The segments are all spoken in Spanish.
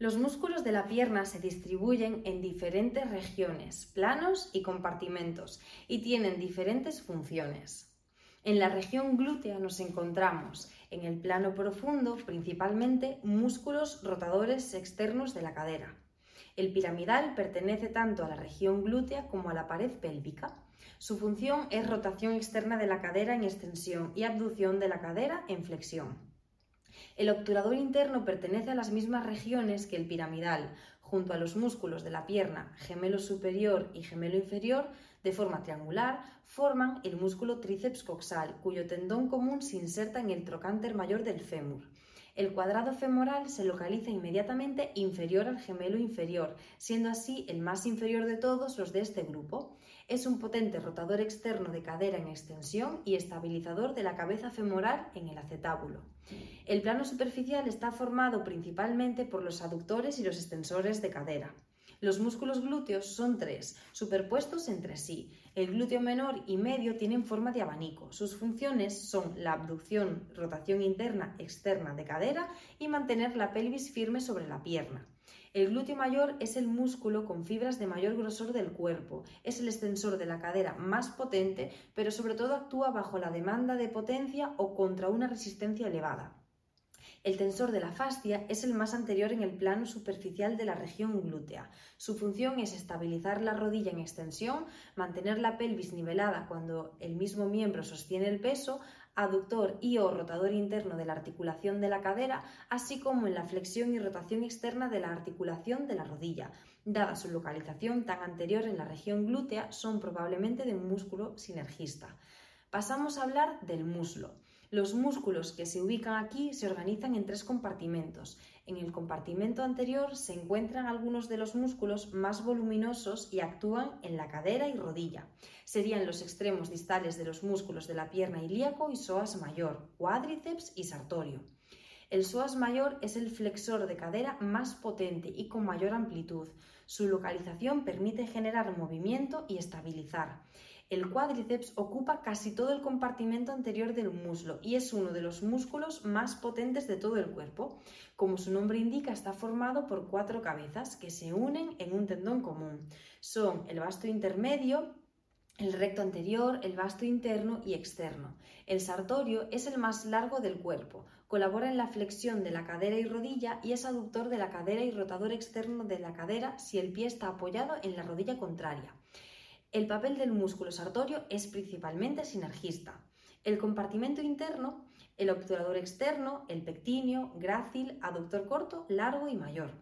Los músculos de la pierna se distribuyen en diferentes regiones, planos y compartimentos, y tienen diferentes funciones. En la región glútea nos encontramos en el plano profundo principalmente músculos rotadores externos de la cadera. El piramidal pertenece tanto a la región glútea como a la pared pélvica. Su función es rotación externa de la cadera en extensión y abducción de la cadera en flexión. El obturador interno pertenece a las mismas regiones que el piramidal, junto a los músculos de la pierna, gemelo superior y gemelo inferior, de forma triangular, forman el músculo tríceps coxal, cuyo tendón común se inserta en el trocánter mayor del fémur. El cuadrado femoral se localiza inmediatamente inferior al gemelo inferior, siendo así el más inferior de todos los de este grupo. Es un potente rotador externo de cadera en extensión y estabilizador de la cabeza femoral en el acetábulo. El plano superficial está formado principalmente por los aductores y los extensores de cadera. Los músculos glúteos son tres, superpuestos entre sí. El glúteo menor y medio tienen forma de abanico. Sus funciones son la abducción, rotación interna, externa de cadera y mantener la pelvis firme sobre la pierna. El glúteo mayor es el músculo con fibras de mayor grosor del cuerpo. Es el extensor de la cadera más potente, pero sobre todo actúa bajo la demanda de potencia o contra una resistencia elevada. El tensor de la fascia es el más anterior en el plano superficial de la región glútea. Su función es estabilizar la rodilla en extensión, mantener la pelvis nivelada cuando el mismo miembro sostiene el peso, aductor y o rotador interno de la articulación de la cadera, así como en la flexión y rotación externa de la articulación de la rodilla. Dada su localización tan anterior en la región glútea, son probablemente de un músculo sinergista. Pasamos a hablar del muslo. Los músculos que se ubican aquí se organizan en tres compartimentos. En el compartimento anterior se encuentran algunos de los músculos más voluminosos y actúan en la cadera y rodilla. Serían los extremos distales de los músculos de la pierna ilíaco y psoas mayor, cuádriceps y sartorio. El psoas mayor es el flexor de cadera más potente y con mayor amplitud. Su localización permite generar movimiento y estabilizar. El cuádriceps ocupa casi todo el compartimento anterior del muslo y es uno de los músculos más potentes de todo el cuerpo. Como su nombre indica, está formado por cuatro cabezas que se unen en un tendón común. Son el vasto intermedio, el recto anterior, el vasto interno y externo. El sartorio es el más largo del cuerpo, colabora en la flexión de la cadera y rodilla y es aductor de la cadera y rotador externo de la cadera si el pie está apoyado en la rodilla contraria. El papel del músculo sartorio es principalmente sinergista. El compartimento interno, el obturador externo, el pectíneo, grácil, aductor corto, largo y mayor.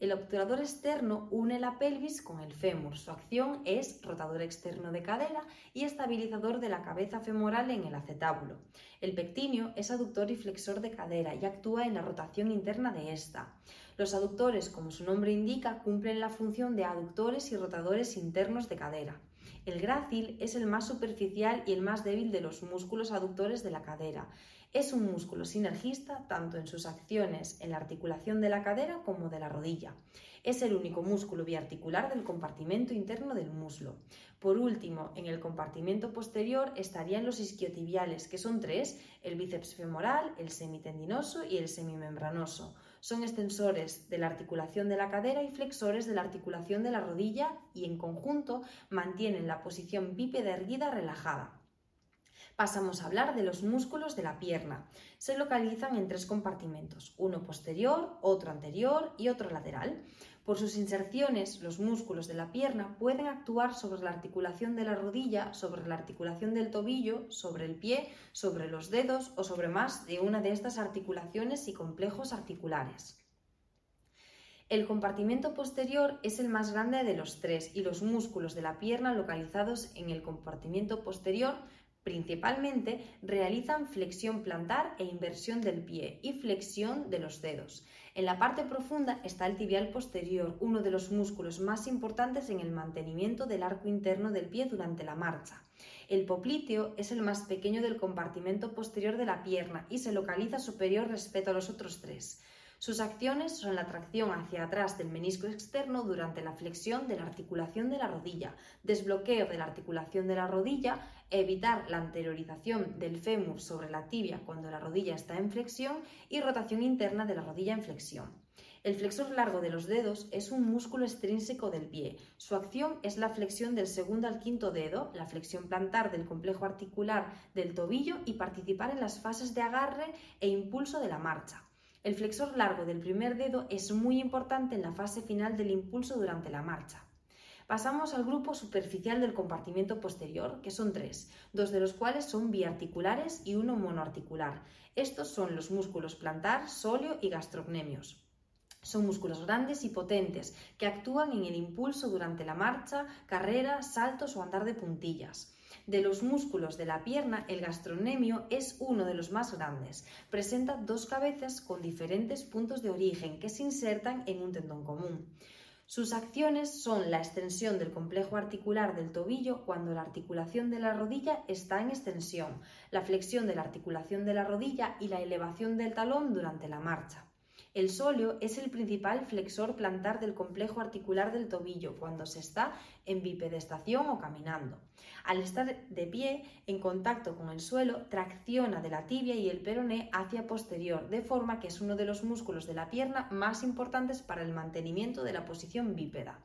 El obturador externo une la pelvis con el fémur. Su acción es rotador externo de cadera y estabilizador de la cabeza femoral en el acetábulo. El pectíneo es aductor y flexor de cadera y actúa en la rotación interna de esta. Los aductores, como su nombre indica, cumplen la función de aductores y rotadores internos de cadera. El grácil es el más superficial y el más débil de los músculos aductores de la cadera. Es un músculo sinergista tanto en sus acciones en la articulación de la cadera como de la rodilla. Es el único músculo biarticular del compartimento interno del muslo. Por último, en el compartimento posterior estarían los isquiotibiales, que son tres, el bíceps femoral, el semitendinoso y el semimembranoso son extensores de la articulación de la cadera y flexores de la articulación de la rodilla y en conjunto mantienen la posición bípeda erguida relajada. Pasamos a hablar de los músculos de la pierna. Se localizan en tres compartimentos, uno posterior, otro anterior y otro lateral. Por sus inserciones, los músculos de la pierna pueden actuar sobre la articulación de la rodilla, sobre la articulación del tobillo, sobre el pie, sobre los dedos o sobre más de una de estas articulaciones y complejos articulares. El compartimento posterior es el más grande de los tres y los músculos de la pierna localizados en el compartimento posterior Principalmente realizan flexión plantar e inversión del pie y flexión de los dedos. En la parte profunda está el tibial posterior, uno de los músculos más importantes en el mantenimiento del arco interno del pie durante la marcha. El popliteo es el más pequeño del compartimento posterior de la pierna y se localiza superior respecto a los otros tres. Sus acciones son la tracción hacia atrás del menisco externo durante la flexión de la articulación de la rodilla, desbloqueo de la articulación de la rodilla, evitar la anteriorización del fémur sobre la tibia cuando la rodilla está en flexión y rotación interna de la rodilla en flexión. El flexor largo de los dedos es un músculo extrínseco del pie. Su acción es la flexión del segundo al quinto dedo, la flexión plantar del complejo articular del tobillo y participar en las fases de agarre e impulso de la marcha. El flexor largo del primer dedo es muy importante en la fase final del impulso durante la marcha. Pasamos al grupo superficial del compartimiento posterior, que son tres, dos de los cuales son biarticulares y uno monoarticular. Estos son los músculos plantar, sóleo y gastrocnemios. Son músculos grandes y potentes que actúan en el impulso durante la marcha, carrera, saltos o andar de puntillas. De los músculos de la pierna, el gastronemio es uno de los más grandes. Presenta dos cabezas con diferentes puntos de origen que se insertan en un tendón común. Sus acciones son la extensión del complejo articular del tobillo cuando la articulación de la rodilla está en extensión, la flexión de la articulación de la rodilla y la elevación del talón durante la marcha. El sóleo es el principal flexor plantar del complejo articular del tobillo cuando se está en bipedestación o caminando. Al estar de pie en contacto con el suelo, tracciona de la tibia y el peroné hacia posterior, de forma que es uno de los músculos de la pierna más importantes para el mantenimiento de la posición bípeda.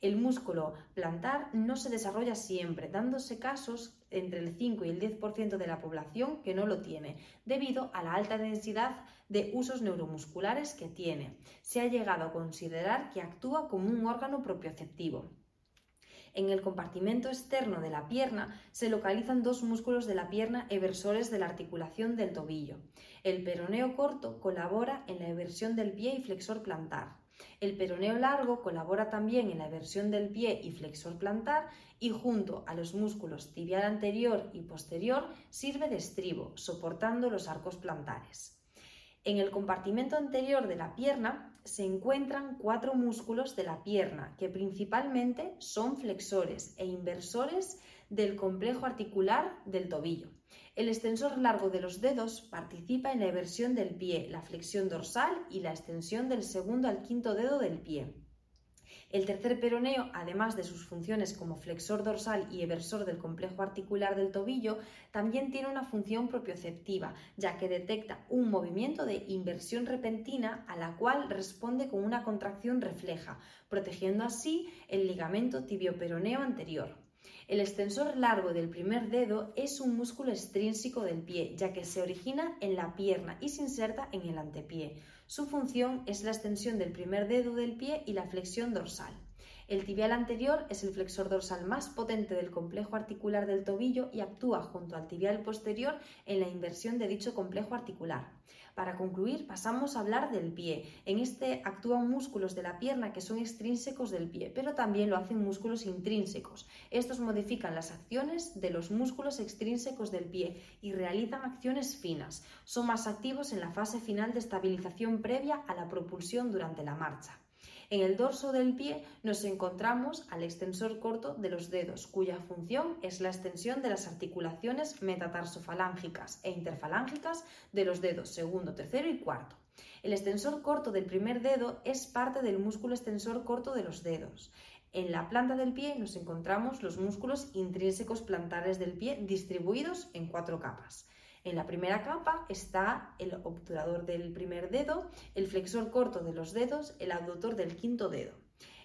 El músculo plantar no se desarrolla siempre, dándose casos entre el 5 y el 10% de la población que no lo tiene, debido a la alta densidad de usos neuromusculares que tiene. Se ha llegado a considerar que actúa como un órgano propioceptivo. En el compartimento externo de la pierna se localizan dos músculos de la pierna eversores de la articulación del tobillo. El peroneo corto colabora en la eversión del pie y flexor plantar. El peroneo largo colabora también en la eversión del pie y flexor plantar y junto a los músculos tibial anterior y posterior sirve de estribo, soportando los arcos plantares. En el compartimento anterior de la pierna se encuentran cuatro músculos de la pierna que principalmente son flexores e inversores del complejo articular del tobillo. El extensor largo de los dedos participa en la eversión del pie, la flexión dorsal y la extensión del segundo al quinto dedo del pie. El tercer peroneo, además de sus funciones como flexor dorsal y eversor del complejo articular del tobillo, también tiene una función propioceptiva, ya que detecta un movimiento de inversión repentina a la cual responde con una contracción refleja, protegiendo así el ligamento tibioperoneo anterior. El extensor largo del primer dedo es un músculo extrínseco del pie, ya que se origina en la pierna y se inserta en el antepié. Su función es la extensión del primer dedo del pie y la flexión dorsal. El tibial anterior es el flexor dorsal más potente del complejo articular del tobillo y actúa junto al tibial posterior en la inversión de dicho complejo articular. Para concluir, pasamos a hablar del pie. En este actúan músculos de la pierna que son extrínsecos del pie, pero también lo hacen músculos intrínsecos. Estos modifican las acciones de los músculos extrínsecos del pie y realizan acciones finas. Son más activos en la fase final de estabilización previa a la propulsión durante la marcha. En el dorso del pie nos encontramos al extensor corto de los dedos, cuya función es la extensión de las articulaciones metatarsofalángicas e interfalángicas de los dedos segundo, tercero y cuarto. El extensor corto del primer dedo es parte del músculo extensor corto de los dedos. En la planta del pie nos encontramos los músculos intrínsecos plantares del pie distribuidos en cuatro capas. En la primera capa está el obturador del primer dedo, el flexor corto de los dedos, el abductor del quinto dedo.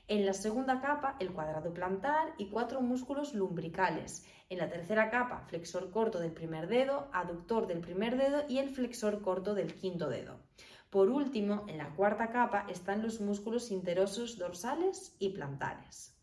En la segunda capa, el cuadrado plantar y cuatro músculos lumbricales. En la tercera capa, flexor corto del primer dedo, aductor del primer dedo y el flexor corto del quinto dedo. Por último, en la cuarta capa están los músculos interosos dorsales y plantares.